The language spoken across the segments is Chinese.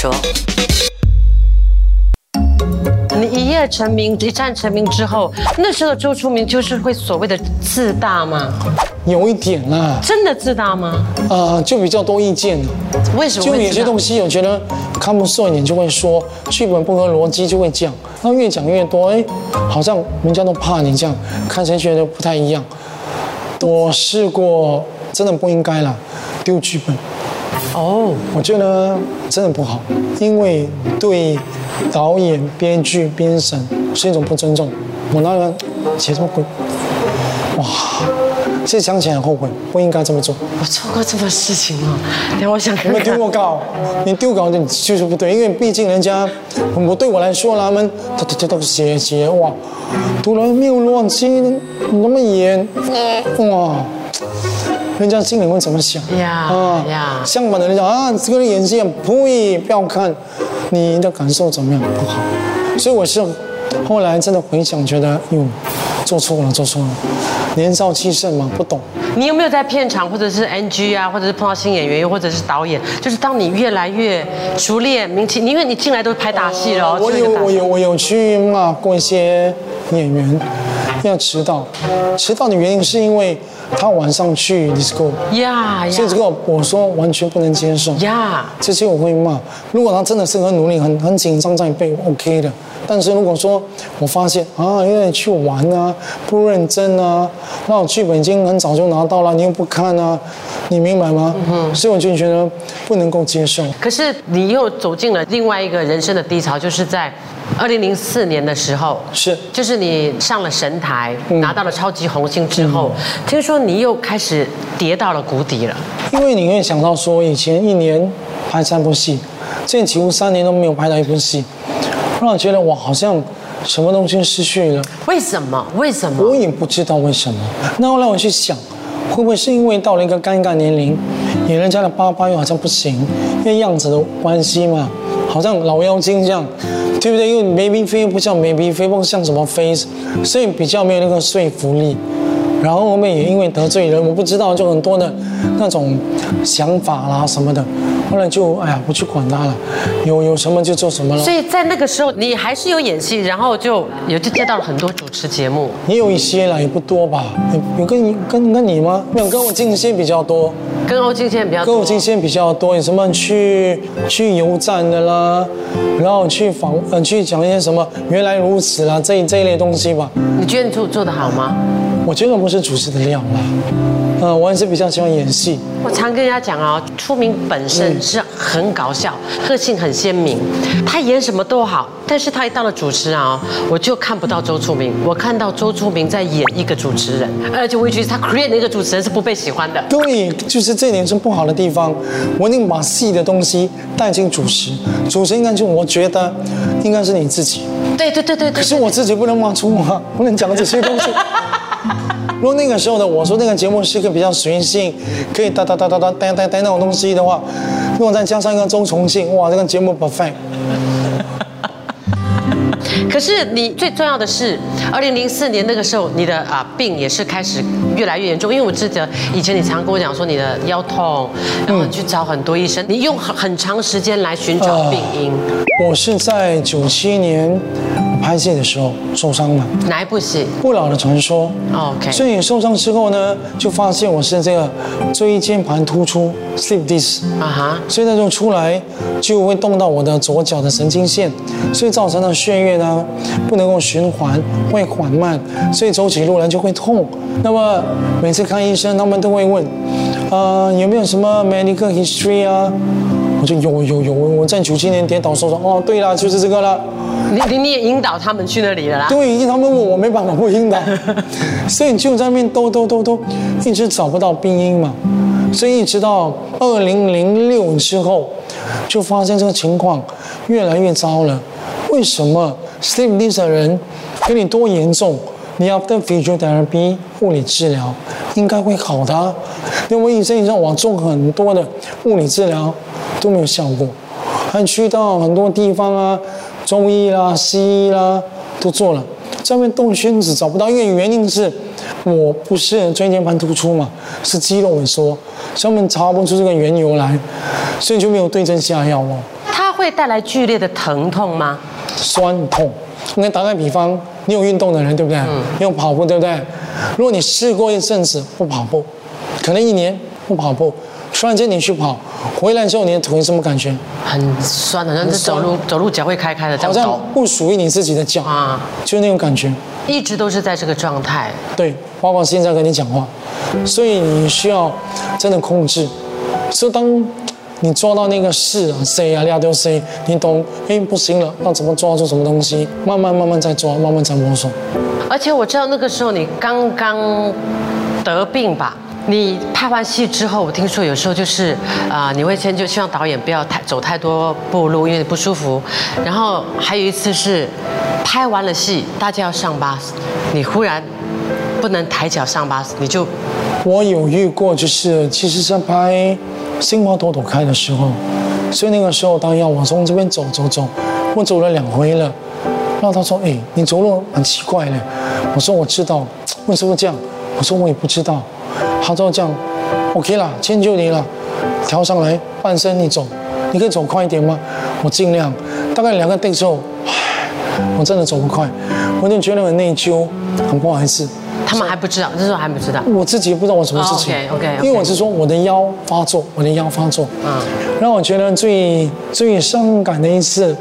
说。你一夜成名，一战成名之后，那时候的周出明就是会所谓的自大吗？有一点啦，真的自大吗？啊，就比较多意见了。为什么就有？些东西，我觉得看不顺眼就会说，剧本不合逻辑就会讲，然后越讲越多，哎，好像人家都怕你这样，看谁觉得不太一样。我试过，真的不应该啦，丢剧本。哦，我觉得真的不好，因为对导演、编剧、编审是一种不尊重。我那个写这么鬼，哇！现在想起来很后悔，不应该这么做。我做过这么事情哦。等我想看有没有丢看。过稿？你丢稿就就是不对，因为毕竟人家，我对我来说，他们他他他都写写哇，突然没有乱七，那么演，哇，人家心里会怎么想？呀呀相反的人讲啊，这个人演技很呸，不要看，你的感受怎么样？不好，所以我是后来真的回想，觉得哟，做错了，做错了，年少气盛嘛，不懂。你有没有在片场或者是 NG 啊，或者是碰到新演员，又或者是导演，就是当你越来越熟练、名气，因为你进来都是拍打戏了哦。我有我有我有去骂过一些演员，要迟到，迟到的原因是因为他晚上去 disco，呀呀所以这个我说完全不能接受。呀，这些我会骂。如果他真的是很努力、很很紧张在背，OK 的。但是如果说我发现啊，有点去玩啊，不认真啊，那我剧本已经很早就拿到了，你又不看啊，你明白吗？嗯。所以我就觉得不能够接受。可是你又走进了另外一个人生的低潮，就是在二零零四年的时候，是就是你上了神台，嗯拿到了超级红星之后，听说你又开始跌到了谷底了。因为你会想到说，以前一年拍三部戏，现在几乎三年都没有拍到一部戏，让我觉得我好像什么东西失去了。为什么？为什么？我也不知道为什么。那后来我去想，会不会是因为到了一个尴尬年龄，演人家的爸爸又好像不行，因为样子的关系嘛，好像老妖精这样，对不对？因为 maybe f a 不像 baby face，像什么飞所以比较没有那个说服力。然后后面也因为得罪人，我不知道就很多的那种想法啦什么的，后来就哎呀不去管他了，有有什么就做什么了所。以在那个时候，你还是有演戏，然后就也就接到了很多主持节目。也有一些了，也不多吧。有有跟你跟跟你吗？没有，跟我近一些比较多，跟欧金现在比较多跟我。近一些比较多。有什么去去油站的啦，然后去访呃去讲一些什么原来如此啦这一这一类东西吧。你觉得你做做得好吗？我觉得不是主持的料啦，呃，我还是比较喜欢演戏。我常跟人家讲啊，出名本身是很搞笑，个性很鲜明，他演什么都好，但是他一到了主持人啊，我就看不到周出明，我看到周出明在演一个主持人，而且我也觉得他 create 的一个主持人是不被喜欢的。对，就是这点是不好的地方。我一定把戏的东西带进主持，主持应该就我觉得应该是你自己。对对对对对。可是我自己不能骂粗话，不能讲这些东西。如果那个时候的我说那个节目是一个比较随性，可以哒哒哒哒哒哒哒哒那种东西的话，如果再加上一个周重庆，哇，这个节目 perfect。可是你最重要的是，二零零四年那个时候，你的啊病也是开始越来越严重。因为我记得以前你常跟我讲说你的腰痛，然后你去找很多医生，你用很很长时间来寻找病因。我是在九七年拍戏的时候受伤了，哪一部戏《不老的传说》。？OK，所以受伤之后呢，就发现我是这个椎间盘突出 （slip disc）。啊哈，所以那就出来就会动到我的左脚的神经线，所以造成了血液呢不能够循环，会缓慢，所以走起路来就会痛。那么每次看医生，他们都会问，呃、有没有什么 medical history 啊？我就有有有，我在九七年跌倒受伤，哦，对了，就是这个了。你你你也引导他们去那里了啦。对，他们问我没办法不引导，所以就在那边兜兜兜兜，一直找不到病因嘛，所以一直到二零零六之后，就发现这个情况越来越糟了。为什么 sleep dis 的人跟你多严重？你要的 physiotherapy 物理治疗应该会好的、啊，因为医生让我做很多的物理治疗都没有效果，还去到很多地方啊，中医啦、西医啦都做了，上面动圈子找不到，因为原因是我不是椎间盘突出嘛，是肌肉萎缩，上面查不出这个缘由来，所以就没有对症下药哦。它会带来剧烈的疼痛吗？酸痛。你打个比方，你有运动的人对不对？你有跑步对不对？如果你试过一阵子不跑步，可能一年不跑步，突然间你去跑，回来之后你的腿什么感觉？很酸，好像是走路走路脚会开开的这好像不属于你自己的脚啊，就是那种感觉。一直都是在这个状态。对，包括现在跟你讲话，所以你需要真的控制。所以当你抓到那个事啊，，C 啊，俩丢 C，，你懂？哎，不行了，要怎么抓住什么东西？慢慢慢慢再抓，慢慢再摸索。而且我知道那个时候你刚刚得病吧？你拍完戏之后，我听说有时候就是啊、你会先就希望导演不要太走太多步路，因为你不舒服。然后还有一次是拍完了戏，大家要上巴士，你忽然不能抬脚上巴士，你就我有遇过，就是其实在拍《心花朵朵开》的时候，所以那个时候当要我从这边走走走，我走了两回了，然后他说：“哎，你走路很奇怪嘞。”我说：“我知道，为什么这样？”我说：“我也不知道。”他说：“这样，OK 啦，迁就你了，调上来，半身你走，你可以走快一点吗？”我尽量，大概两个 take 之后，唉我真的走不快，我就觉得很内疚，很不好意思。他们还不知道，那时候还不知道。我自己也不知道我什么事情、哦，OK，OK，OK 因为我是说我的腰发作，我的腰发作，嗯嗯，让我觉得最最伤感的一次，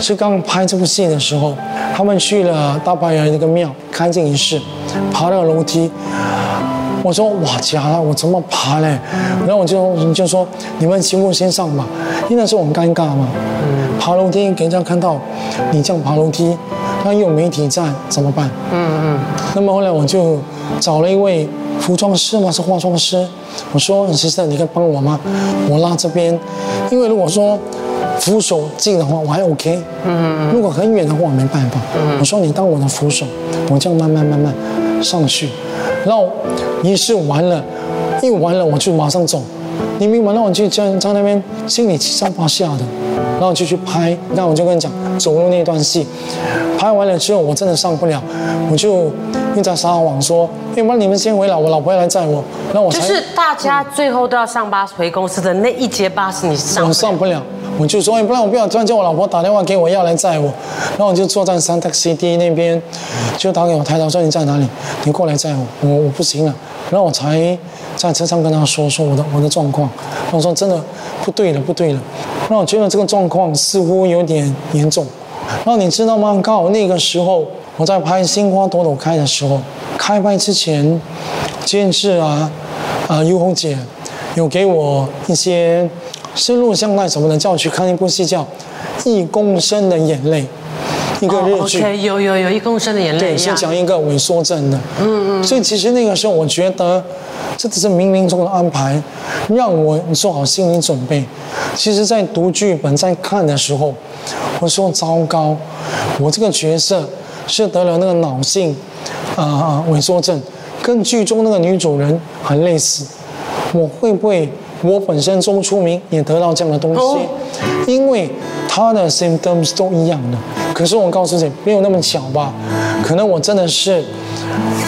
是刚拍这部戏的时候，他们去了大白园那个庙开进仪式，爬那个楼梯。我说哇假了，我怎么爬嘞？然后我就就说你们请我先上吧，因为那时候很尴尬嘛。爬楼梯给人家看到你这样爬楼梯，那又有媒体在怎么办？嗯嗯那么后来我就找了一位服装师嘛，是化妆师。我说：“先生，你可以帮我吗？我拉这边，因为如果说扶手近的话，我还 OK。嗯如果很远的话，我没办法。我说你当我的扶手，我这样慢慢慢慢上去，然后仪式完了，一完了我就马上走。你明白？那我就在在那边心里七上八下的，然后就去拍。那我就跟你讲，走路那段戏，拍完了之后我真的上不了，我就又在撒谎说，要不然你们先回来，我老婆要来载我，那我才就是大家最后都要上巴士回公司的那一节巴士，你上我上不了，我就说，哎，不然我不要，突然叫我老婆打电话给我要来载我，然后我就坐在 Santa City 那边，就打给我太太说你在哪里，你过来载我，我我不行了，然后我才在车上跟他说说我的我的状况，我说真的不对了不对了，然后我觉得这个状况似乎有点严重，然后你知道吗？刚好那个时候我在拍《心花朵朵开》的时候，开拍之前，监制啊，啊、尤红姐有给我一些是录像带什么的，叫我去看一部戏叫《一公升的眼泪》，一个日剧。哦 OK，有有有一公升的眼泪对，一样。是讲一个萎缩症的。嗯嗯。所以其实那个时候，我觉得这只是冥冥中的安排，让我做好心理准备。其实，在读剧本、在看的时候，我说糟糕，我这个角色是得了那个脑性啊啊、萎缩症，跟剧中那个女主人很类似。我会不会我本身周出名也得到这样的东西？哦因为他的 symptoms 都一样的。可是我告诉你，没有那么巧吧？可能我真的是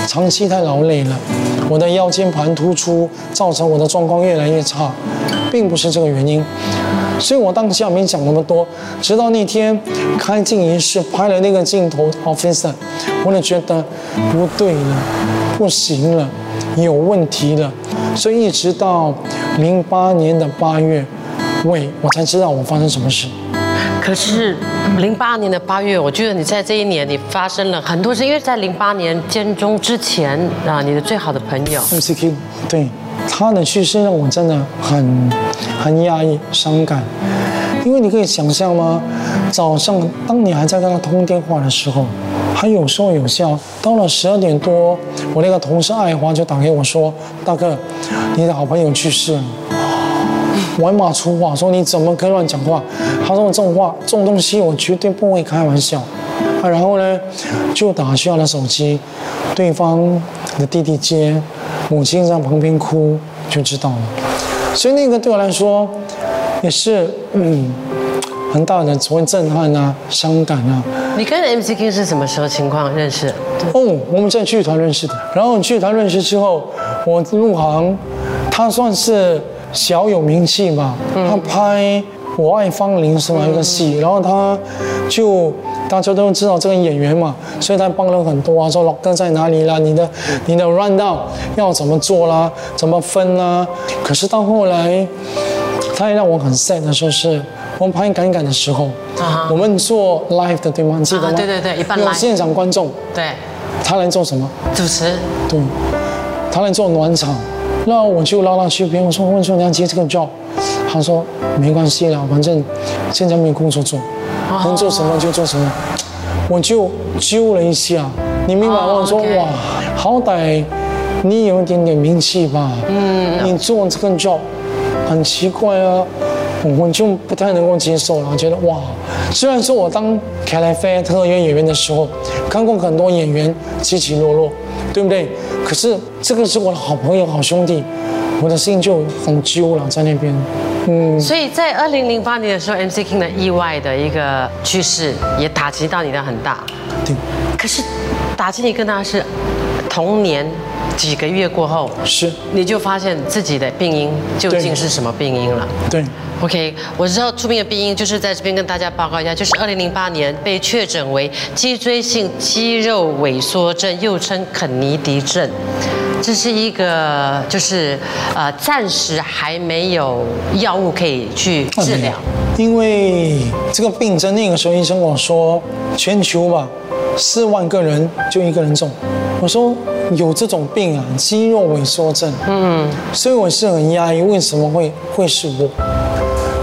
长期太劳累了，我的腰间盘突出，造成我的状况越来越差，并不是这个原因。所以我当下没想那么多，直到那天开镜仪式拍了那个镜头 officer，我就觉得不对了，不行了，有问题了。所以一直到零八年的八月尾，我才知道我发生什么事。可是零八年的八月，我觉得你在这一年你发生了很多事，因为在零八年监中之前啊，你的最好的朋友 MCQ，对他的去世让我真的很很压抑、伤感，因为你可以想象吗？早上当你还在跟他通电话的时候，还有说有笑，到了十二点多，我那个同事爱华就打给我说：“大哥，你的好朋友去世了。”我还骂粗话，说你怎么可以乱讲话？他说这种话，这种东西我绝对不会开玩笑。啊，然后呢，就打需要的手机，对方的弟弟接，母亲在旁边哭，就知道了。所以那个对我来说，也是嗯很大的所谓震撼啊、伤感啊。你跟 MC King 是什么时候情况认识？哦，我们在剧团认识的。然后剧团认识之后，我入行，他算是小有名气吧。他拍我爱芳龄是哪一个戏，然后他就大家都知道这个演员嘛，所以他帮了很多啊，说老哥在哪里啦，你的你的 run down 要怎么做啦，怎么分啦。可是到后来，他也让我很 sad 的说是。我们拍赶赶的时候，啊我们做 live 的对吗？你记得吗？啊对对对一般现场观众，对，他来做什么？主持对，他来做暖场，那我就拉他去边，我说问说你要接这个 job，他说没关系啦，反正现在没有工作做，能做什么就做什么，我就揪了一下，你明白吗？哦我说哇，好歹你有一点点名气吧，嗯，你做这个 job 很奇怪啊。我就不太能够接受了，我觉得哇，虽然说我当凯莱菲特约演员的时候，看过很多演员起起落落，对不对？可是这个是我的好朋友、好兄弟，我的心就很揪了在那边。嗯，所以在二零零八年的时候，MC King 的意外的一个去世，也打击到你的很大。对，可是打击你更大的是同年几个月过后，是，你就发现自己的病因究竟是什么病因了。对，OK，我知道出名的病因就是在这边跟大家报告一下，就是二零零八年被确诊为脊椎性肌肉萎缩症，又称肯尼迪症。这是一个就是呃暂时还没有药物可以去治疗。因为这个病症，那个时候医生跟我说，全球吧，四万个人就一个人中。我说有这种病啊，肌肉萎缩症。嗯，所以我是很压抑，为什么会会是我？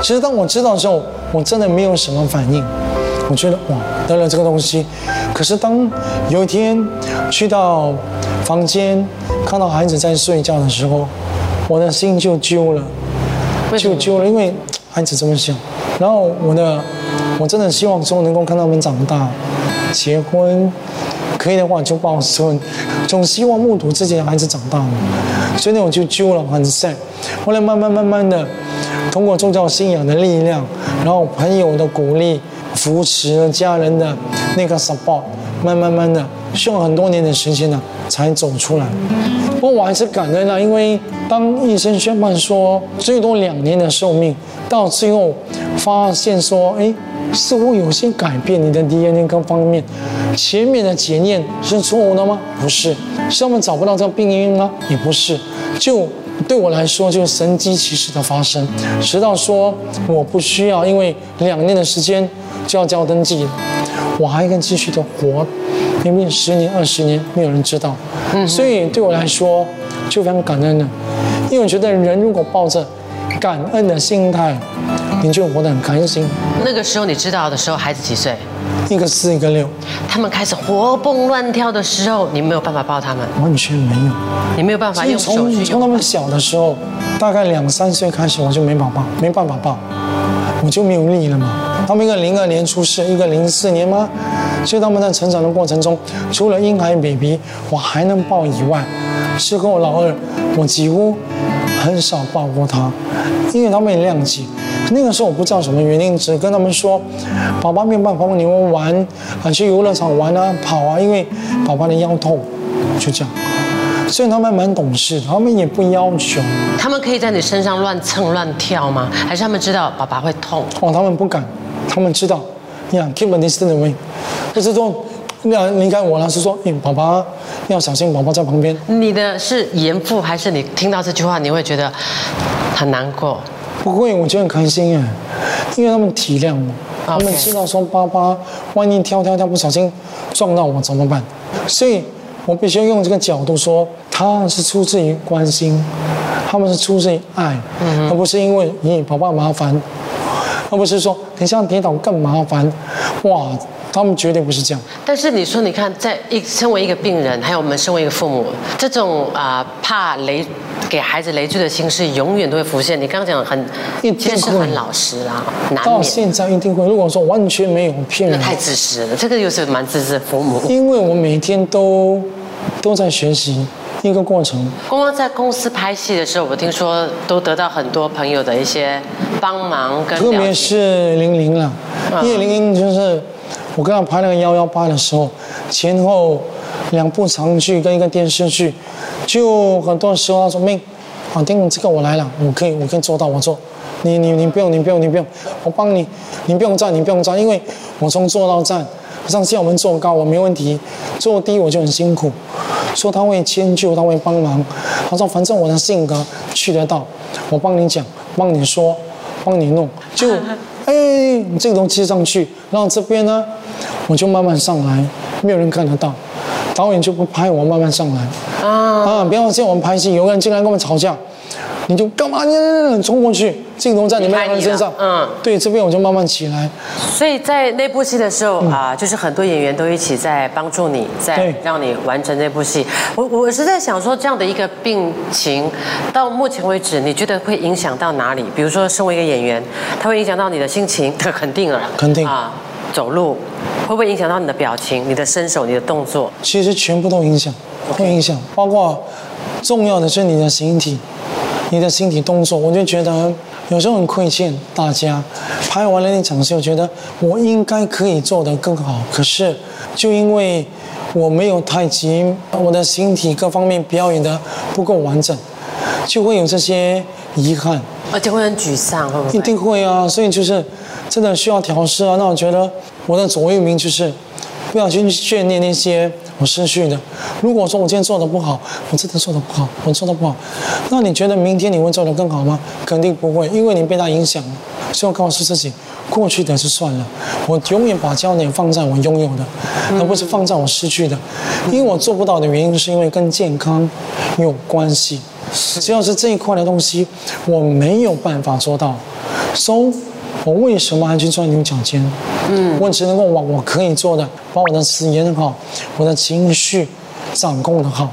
其实当我知道之后，我真的没有什么反应。我觉得哇，得了这个东西。可是当有一天去到房间，看到孩子在睡觉的时候，我的心就揪了。就揪了，因为孩子这么小，然后我的，我真的希望说能够看他们长大，结婚，可以的话就抱孙，总希望目睹自己的孩子长大嘛，所以那种就揪了，很 sad。后来慢慢慢慢的，通过宗教信仰的力量，然后朋友的鼓励、扶持、家人的那个 support，慢慢慢的，需要很多年的时间呢才走出来。不过我还是感恩啊，因为当医生宣判说最多两年的寿命，到最后发现说，哎，似乎有些改变你的 DNA 各方面，前面的检验是错误的吗？不是，是他们找不到这个病因吗？也不是，就。对我来说，就是神机骑士的发生，直到说我不需要，因为两年的时间就要交登记了，我还可以继续的活，明明十年、二十年，没有人知道。所以对我来说就非常感恩了，因为我觉得人如果抱着感恩的心态，你就活得很开心。那个时候你知道的时候，孩子几岁？一个四，一个六，他们开始活蹦乱跳的时候，你没有办法抱他们，完全没有。你没有办法用手去从从他们小的时候，大概两三岁开始，我就没法抱，没办法抱，我就没有力了嘛。他们一个零二年出世，一个零四年吗？所以他们在成长的过程中，除了婴孩 baby 我还能抱以外，是跟我老二我几乎很少抱过他，因为他们也谅解。那个时候我不知道什么原因，只跟他们说，宝宝没有办法跟你们玩啊，去游乐场玩啊、跑啊，因为宝宝的腰痛，就这样。所以他们蛮懂事，他们也不要求。他们可以在你身上乱蹭乱跳吗？还是他们知道爸爸会痛？哦，他们不敢，他们知道，呀，keep a distance away，不是说要离开我老，是说，哎，宝宝要小心，爸爸在旁边。你的是严父，还是你听到这句话你会觉得很难过？不会，我觉得很开心哎，因为他们体谅我，他们知道说爸爸万一跳跳跳不小心撞到我怎么办，所以我必须要用这个角度说，他是出自于关心，他们是出自于爱，而不是因为你爸爸麻烦，而不是说等一下跌倒更麻烦，哇，他们绝对不是这样。但是你说，你看，在一身为一个病人，还有我们身为一个父母，这种啊、怕累给孩子累赘的心事，永远都会浮现。你刚刚讲得很，一定会其实是很老实啦，难免。到现在一定会。如果说完全没有骗人，那太自私了，这个又是蛮自私的父母。因为我每天都都在学习一个过程。光光在公司拍戏的时候，我听说都得到很多朋友的一些帮忙跟特别。是玲玲了，因为玲玲就是我跟她拍那个幺幺八的时候，前后两部长剧跟一个电视剧，就很多时候她说妹，啊，丁这个我来了，我可以我可以做到，我做，你你你不用，你不用，你不用，我帮你，你不用站，你不用站，因为我从坐到站，上次我们坐高我没问题，坐低我就很辛苦。说他会迁就，他会帮忙。他说反正我的性格去得到，我帮你讲，帮你说，帮你弄，就 哎这个东西上去，然后这边呢，我就慢慢上来，没有人看得到，导演就不拍我慢慢上来。啊啊！不要见我们拍戏，有个人进来跟我们吵架，你就干嘛？你冲过去，镜头在你们两个人身上。嗯，对，这边我就慢慢起来。所以在那部戏的时候啊，就是很多演员都一起在帮助你，在让你完成这部戏。我我是在想说，这样的一个病情，到目前为止，你觉得会影响到哪里？比如说，身为一个演员，它会影响到你的心情？肯定了，肯定啊。走路会不会影响到你的表情、你的身手、你的动作？其实全部都影响。会影响，包括重要的是你的形体，你的身体动作，我就觉得有时候很亏欠大家。拍完了那场戏，我觉得我应该可以做得更好，可是就因为我没有太极，我的身体各方面表演的不够完整，就会有这些遗憾，而且会很沮丧，会不会？一定会啊，所以就是真的需要调试啊。那我觉得我的左右铭就是不要去眷恋那些。我失去的。如果说我今天做的不好，我真的做的不好，我做的不好，那你觉得明天你会做的更好吗？肯定不会，因为你被他影响了。所以我告诉自己，过去的就算了，我永远把焦点放在我拥有的，而不是放在我失去的。因为我做不到的原因，是因为跟健康有关系。只要是这一块的东西，我没有办法做到。So 我为什么还去钻牛角尖？嗯，我只能够把我可以做的，把我的词演好，我的情绪掌控的好，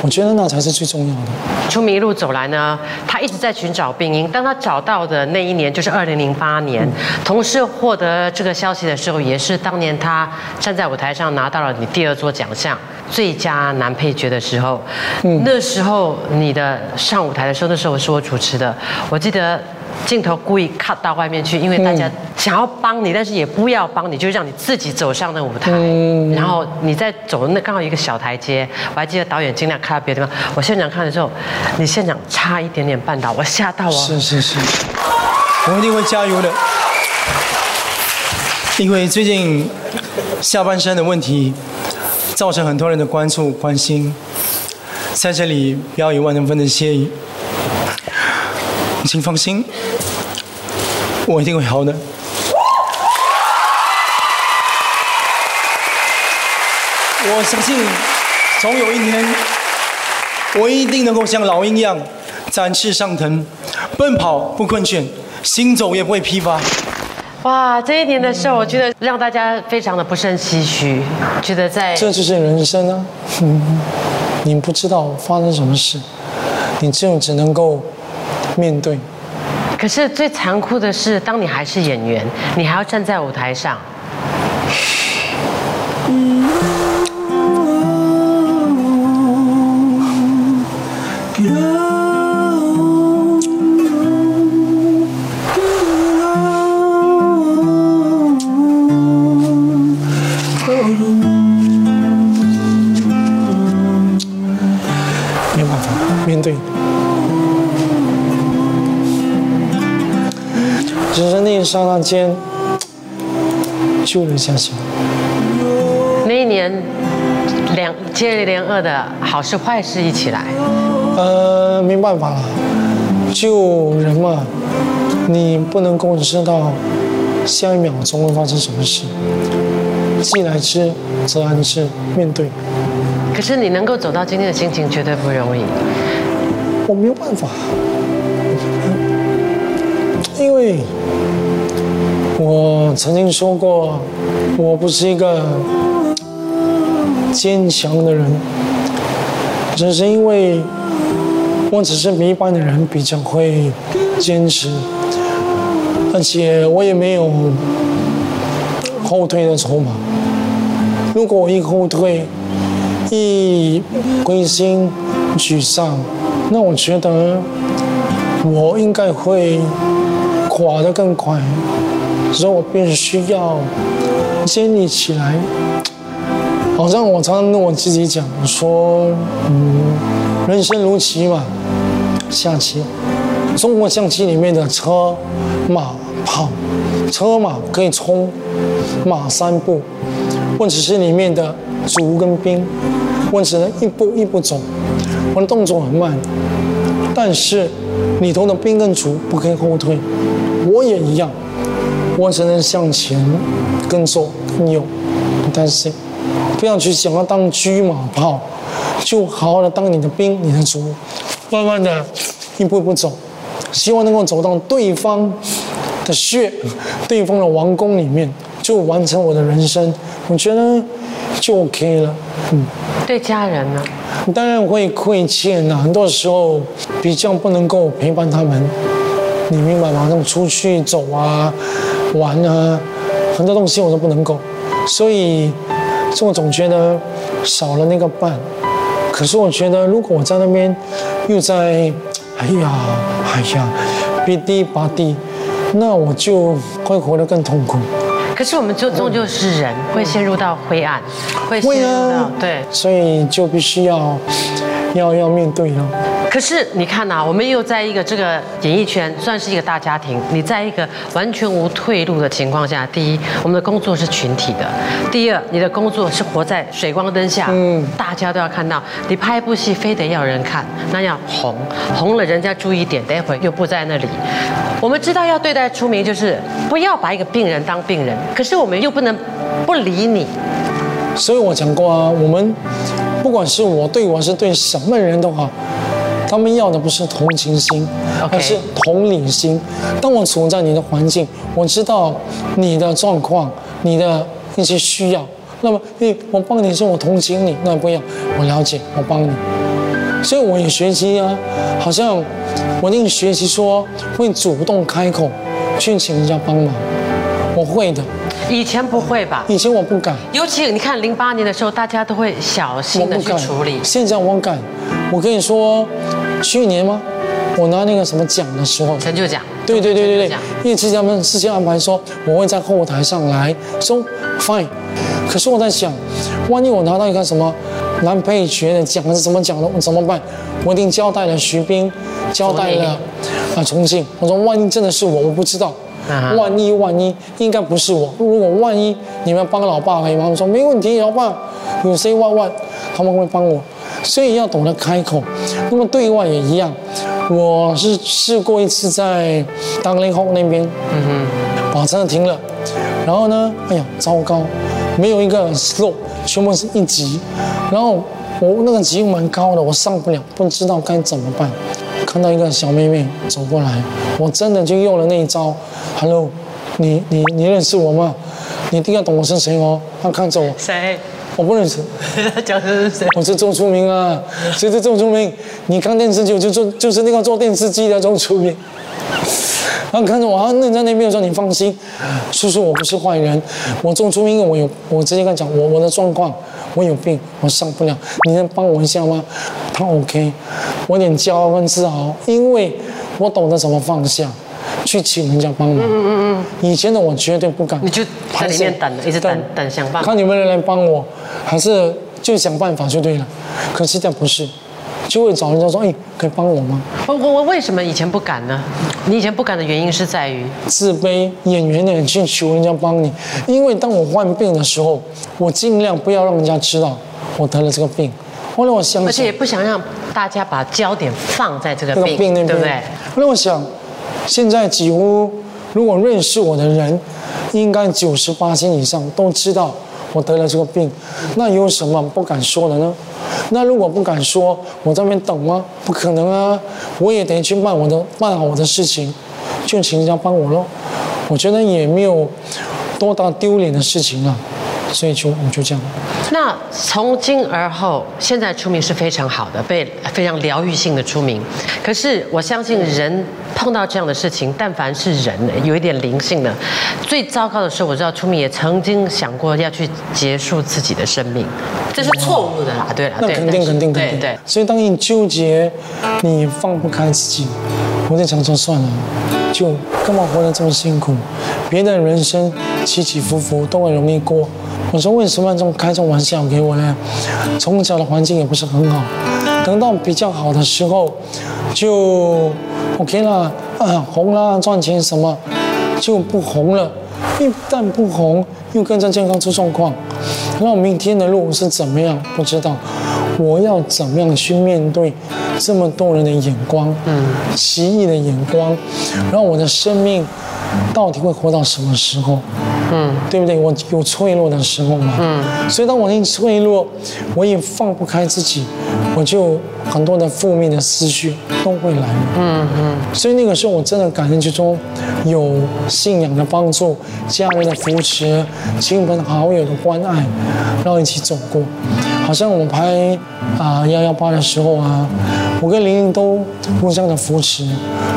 我觉得那才是最重要的。出名一路走来呢，他一直在寻找病因。当他找到的那一年，就是二零零八年，同时获得这个消息的时候，也是当年他站在舞台上拿到了你第二座奖项——最佳男配角的时候。嗯，那时候你的上舞台的时候，那时候是我主持的，我记得。镜头故意 cut 到外面去，因为大家想要帮你，但是也不要帮你，就让你自己走上那舞台。然后你在走那刚好一个小台阶，我还记得导演尽量看到别的地方。我现场看的时候，你现场差一点点绊倒，我吓到哦。是是是，我一定会加油的。因为最近下半身的问题，造成很多人的关注关心，在这里表以万能分的谢意。请放心，我一定会好的。我相信，总有一天，我一定能够像老鹰一样展翅上腾，奔跑不困倦，行走也不会疲乏。哇，这一年的时候，我觉得让大家非常的不胜唏嘘，觉得在这就是人生啊，嗯，你不知道发生什么事，你就只能够。面对，可是最残酷的是，当你还是演员，你还要站在舞台上。刹那间，救了一下小那一年，两接连二的好事坏事一起来。呃，没办法了，救人嘛，你不能够知道下一秒钟会发生什么事。既来之，则安之，面对。可是你能够走到今天的心情绝对不容易。我没有办法，因为。我曾经说过，我不是一个坚强的人，只是因为我只是比一般的人比较会坚持，而且我也没有后退的筹码。如果我一后退，一灰心沮丧，那我觉得我应该会垮得更快。所以我必须要建立起来，好像我常常跟我自己讲我说，嗯，人生如棋嘛，下棋，中国象棋里面的车马炮，车马可以冲，马三步，或者是里面的卒跟兵，我只能一步一步走，我的动作很慢，但是里头的兵跟卒不可以后退，我也一样，我只能向前跟左跟右，但是不要去想要当车马炮，就好好的当你的兵，你的卒，慢慢的一步一步走，希望能够走到对方的穴，对方的王宫里面，就完成我的人生。我觉得就 OK 了。嗯，对家人呢？当然会亏欠呐，很多时候比较不能够陪伴他们，你明白吗？那种出去走啊、玩啊，很多东西我都不能够，所以我总觉得少了那个伴。可是我觉得，如果我在那边又在，哎呀，哎呀，逼低拔低，那我就会活得更痛苦。可是我们就终究是人，会陷入到灰暗，会陷会入到啊，对。所以就必须要要要面对了。可是你看呐、我们又在一个这个演艺圈，算是一个大家庭。你在一个完全无退路的情况下，第一，我们的工作是群体的；第二，你的工作是活在水光灯下，嗯，大家都要看到。你拍一部戏，非得要人看，那要红，红了人家注意点，待会又不在那里。我们知道要对待出名，就是不要把一个病人当病人，可是我们又不能不理你。所以我讲过啊，我们不管是我对我是对什么人都好，他们要的不是同情心而是同理心。当我处在你的环境，我知道你的状况、你的一些需要，那么，诶，我帮你是我同情你，那不一样，我了解，我帮你。所以我也学习啊，好像我那个学习说会主动开口去请人家帮忙，我会的。以前不会吧？以前我不敢，尤其你看零八年的时候，大家都会小心的去处理。现在我敢，我跟你说，去年吗？我拿那个什么奖的时候，成就奖，对对对对对因为之前他们事先安排说我会在后台上来，so fine。可是我在想，万一我拿到一个什么男配角的奖还是什么奖的，我怎么办？我一定交代了徐斌，交代了啊重庆。我说万一真的是我，我不知道。万一万一应该不是我，如果万一你们帮老爸可以吗？我说没问题，老爸有谁万万他们会帮我，所以要懂得开口。那么对外也一样，我是试过一次在当林后那边，嗯哼，把车停了，然后呢，哎呀，糟糕，没有一个 slow，全部是一级，然后我那个级蛮高的，我上不了，不知道该怎么办。看到一个小妹妹走过来，我真的就用了那一招，Hello，你你你认识我吗？你一定要懂我是谁哦。她看着我，谁？我不认识，讲的是谁？我是周出明啊，谁是周出明？你看电视剧就做就是那个做电视机的周出明。然后看着我，他愣在那边说：“你放心，叔叔，我不是坏人，我周出明，我有，我直接跟他讲，我我的状况，我有病，我上不了，你能帮我一下吗？”他 OK，我有点骄傲跟自豪，因为我懂得怎么放下，去请人家帮忙。嗯嗯嗯。以前的我绝对不敢，你就在里面等，一直等等想办法。看有没有人来帮我，还是就想办法就对了。可现在不是，就会找人家说：“哎，可以帮我吗我我我为什么以前不敢呢？你以前不敢的原因是在于，？”自卑，演员的人去求人家帮你，因为当我患病的时候，我尽量不要让人家知道我得了这个病。后来我想想而且也，不想让大家把焦点放在这个那个病，对不对？后来我想，现在几乎如果认识我的人，应该九十八千以上都知道我得了这个病，那有什么不敢说的呢？那如果不敢说，我在那边等吗？不可能啊！我也得去办我的办好我的事情，就请人家帮我喽。我觉得也没有多大丢脸的事情了，所以就我就这样。那从今而后，现在出名是非常好的，被非常疗愈性的出名。可是我相信人碰到这样的事情，但凡是人有一点灵性的，最糟糕的是，我知道出名也曾经想过要去结束自己的生命，这是错误的啦。对啦，对那肯定肯定肯定。对对。所以当你纠结，你放不开自己，我就想说算了，就干嘛活得这么辛苦？别的人生起起伏伏都很容易过。我说为什么要这么开这种玩笑给我呢？从小的环境也不是很好，等到比较好的时候，就 OK 啦，啊红啦，赚钱什么就不红了，一旦不红，又跟着健康出状况，那我明天的路是怎么样？不知道，我要怎么样去面对这么多人的眼光，嗯，奇异的眼光，然后我的生命到底会活到什么时候？嗯，对不对？我有脆弱的时候嘛，嗯，所以当我一脆弱，我也放不开自己，我就很多的负面的思绪都会来，嗯嗯，所以那个时候我真的感恩之中有信仰的帮助，家人的扶持，亲朋好友的关爱，然后一起走过。好像我拍啊幺幺八的时候啊，我跟玲玲都互相的扶持。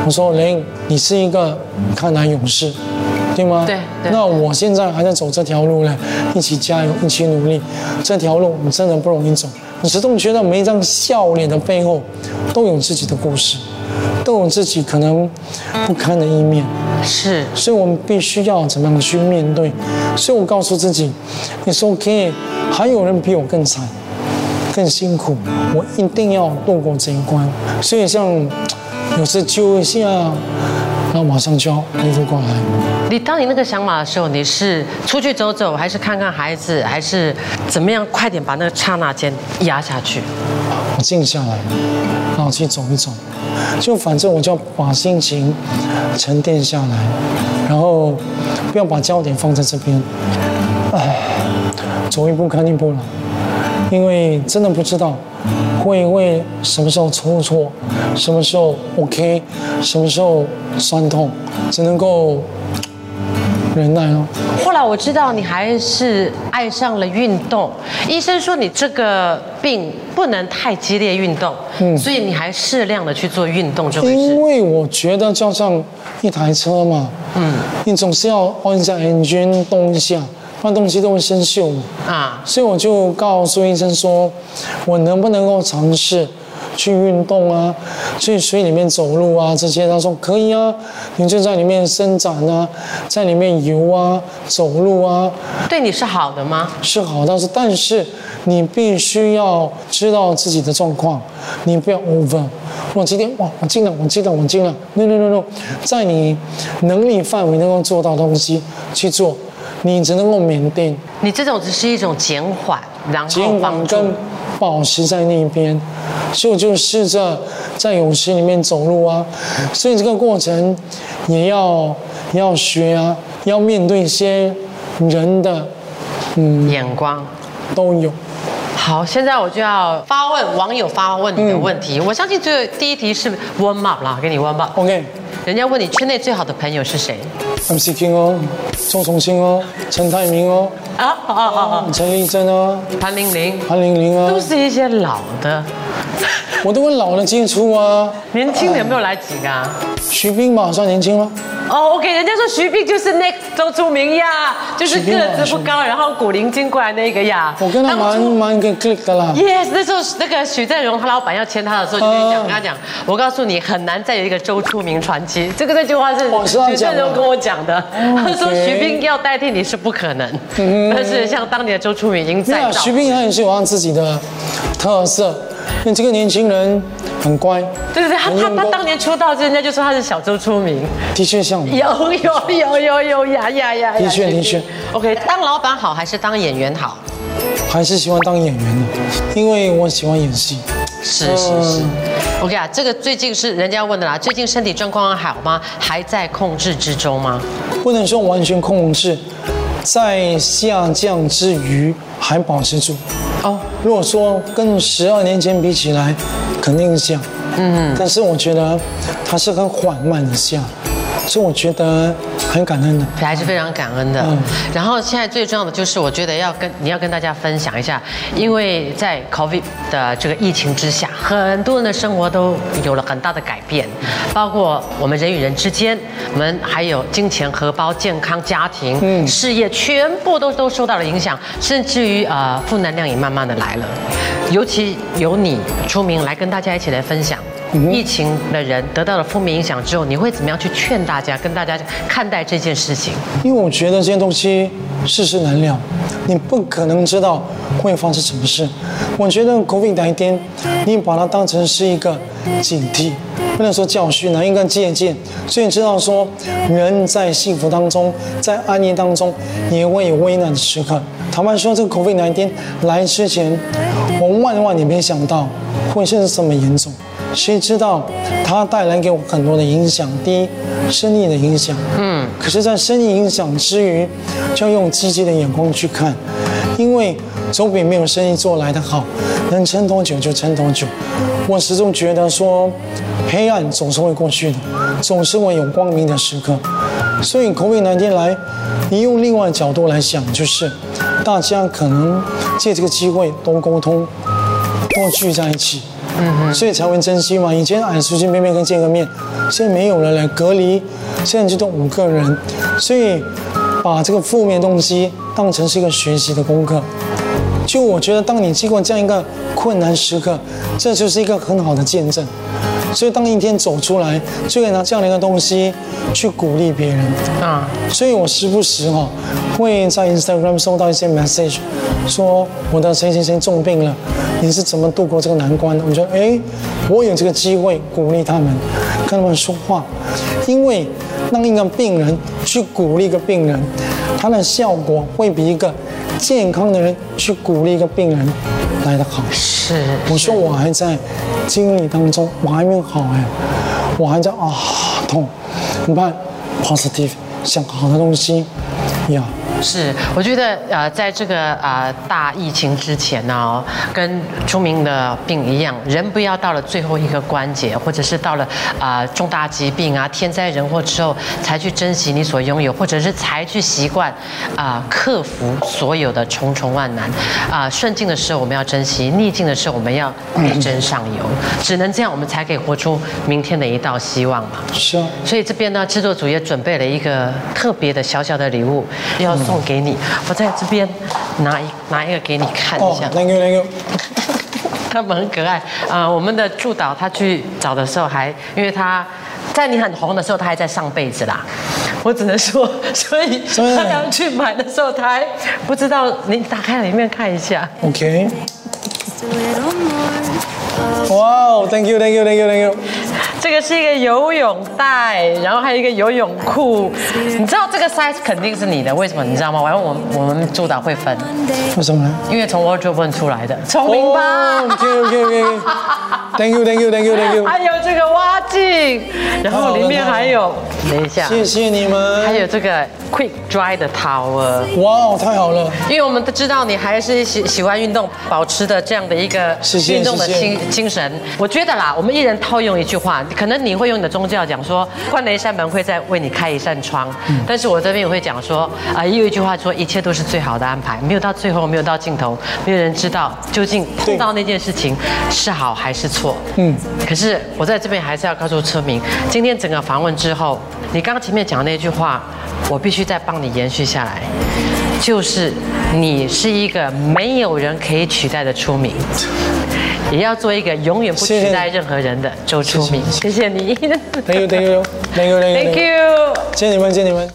我说玲，你是一个看来勇士。对吗？对对那我现在还在走这条路呢，一起加油，一起努力。这条路我们真的不容易走。你始终觉得每一张笑脸的背后，都有自己的故事，都有自己可能不堪的一面。是，所以我们必须要怎么样去面对？所以我告诉自己，你说 OK，还有人比我更惨、更辛苦，我一定要度过这一关。所以像有时揪一下，然后马上就要恢复过来。你当你那个想法的时候，你是出去走走，还是看看孩子，还是怎么样？快点把那个刹那间压下去。我静下来，然后去走一走，就反正我就要把心情沉淀下来，然后不要把焦点放在这边。唉，走一步看一步了，因为真的不知道会会什么时候出错，什么时候 OK，什么时候酸痛，只能够忍耐哦。后来我知道你还是爱上了运动，医生说你这个病不能太激烈运动，嗯，所以你还适量的去做运动这回因事。为我觉得就像一台车嘛，嗯，你总是要按一下 engine 动一下，不然东西都会生锈嘛。啊，所以我就告诉医生说，我能不能够尝试去运动啊，去水里面走路啊这些？他说可以啊，你就在里面伸展啊，在里面游啊，走路啊，对你是好的吗？是好，但是但是你必须要知道自己的状况，你不要 over。我今天哇，我尽量，我尽量，我尽量，no no no no，在你能力范围能够做到的东西去做，你只能够缅甸。你这种只是一种减缓，然后减缓跟保持在那边，所以我就试着在泳池里面走路啊，所以这个过程也要也要学啊，要面对一些人的嗯眼光。都有。好，现在我就要发问网友发问你的问题。我相信最第一题是 warm up 啦，给你 warm up。OK，人家问你圈内最好的朋友是谁？MC King 哦，周崇新哦，陈泰明哦，啊啊啊啊！陈丽珍哦，潘玲玲，潘玲玲啊都，是一些老的，我都跟老的接触啊。年轻的有没有来几个啊？徐冰嘛，算年轻了？哦，OK，人家说徐斌就是 next 周出名呀，就是个子不高，然后古灵精怪那个呀。我跟他蛮蛮个 click 的啦。Yes，那时候那个许振荣他老板要签他的时候，就跟你讲，嗯跟他讲，我告诉你，很难再有一个周出名传奇。这个这句话是许振荣跟我讲的，他说徐冰要代替你是不可能，但是像当年的周出明已经在造。徐冰他也是有他自己的特色，因为这个年轻人很乖，对对对，他他当年出道，人家就说他是小周出名。的确像。有有有有有呀呀呀！呀的确的确。OK，当老板好还是当演员好？还是喜欢当演员的，因为我喜欢演戏。是是是。OK 啊，这个最近是人家问的啦，最近身体状况好吗？还在控制之中吗？不能说完全控制，在下降之余还保持住。啊，如果说跟十二年前比起来，肯定是下，嗯，但是我觉得它是很缓慢的下，所以我觉得很感恩的。还是非常感恩的。嗯然后现在最重要的就是，我觉得要跟你要跟大家分享一下，因为在 COVID 的这个疫情之下，很多人的生活都有了很大的改变，包括我们人与人之间，我们还有金钱、荷包、健康、家庭、嗯事业，全部都都受到了影响，甚至于呃负能量也慢慢的来了。尤其由你出名来跟大家一起来分享，疫情的人得到了负面影响之后，你会怎么样去劝大家，跟大家看待这件事情？因为我觉得这些东西世事难料，你不可能知道会发生什么事。我觉得 COVID-19，你把它当成是一个警惕，不能说教训啊，应该借鉴。所以你知道说，人在幸福当中，在安逸当中，也会有危难的时刻。坦白说，这个 COVID-19 来之前，我万万也没想到会是这么严重。谁知道它带来给我很多的影响？第一，生意的影响。可是，在生意影响之余，就要用积极的眼光去看，因为总比没有生意做来的好。能撑多久就撑多久。我始终觉得说，黑暗总是会过去的，总是会有光明的时刻。所以，COVID 那天来，你用另外角度来想，就是大家可能借这个机会多沟通，多聚在一起。所以才会珍惜嘛。以前俺随随便便跟见个面，现在没有了来，隔离，现在就都五个人。所以把这个负面东西当成是一个学习的功课。就我觉得，当你经过这样一个困难时刻，这就是一个很好的见证。所以当一天走出来，就可以拿这样的一个东西去鼓励别人啊。所以我时不时哈会在 Instagram 收到一些 message，说我的谁谁谁重病了，你是怎么度过这个难关的？我觉得哎，我有这个机会鼓励他们，跟他们说话，因为当一个病人去鼓励一个病人，他的效果会比一个健康的人去鼓励一个病人来的好。是，我说我还在经历当中，我还没有好哎，我还在啊痛，怎么办？positive，想好的东西，呀。是，我觉得呃，在这个啊大疫情之前呢，跟出名的病一样，人不要到了最后一个关节，或者是到了啊重大疾病啊天灾人祸之后，才去珍惜你所拥有，或者是才去习惯啊克服所有的重重万难啊顺境的时候我们要珍惜，逆境的时候我们要力争上游，只能这样我们才可以活出明天的一道希望嘛。是啊。所以这边呢，制作组也准备了一个特别的小小的礼物，要。送给你，我在这边拿一拿一个给你看一下。Thank you, thank you。他们很可爱啊！我们的助导他去找的时候还，因为他在你很红的时候，他还在上辈子啦。我只能说，所以他刚去买的时候，他还不知道。你打开里面看一下。OK。哇，Thank you, thank you, thank you, thank you。这个是一个游泳袋，然后还有一个游泳裤。你知道这个 size 肯定是你的，为什么？你知道吗？然后我我们助导会分。为什么呢？因为从 wardrobe 出来的，聪明吧？OK OK OK。Thank you Thank you Thank you Thank you。还有这个蛙镜，然后里面还有，等一下，谢谢你们。还有这个 quick dry 的 towel。哇，太好了。因为我们都知道你还是喜喜欢运动，保持的这样的一个运动的精精神。我觉得啦，我们一人套用一句话。可能你会用你的宗教讲说，关了一扇门会再为你开一扇窗，但是我这边也会讲说，啊，也有一句话说，一切都是最好的安排，没有到最后，没有到尽头，没有人知道究竟碰到那件事情是好还是错。嗯，可是我在这边还是要告诉村民，今天整个访问之后，你刚刚前面讲的那句话，我必须再帮你延续下来，就是你是一个没有人可以取代的出名。也要做一个永远不取代任何人的周出明，谢谢你。Thank you, thank you, thank you, thank you. 谢谢你们，谢谢你们。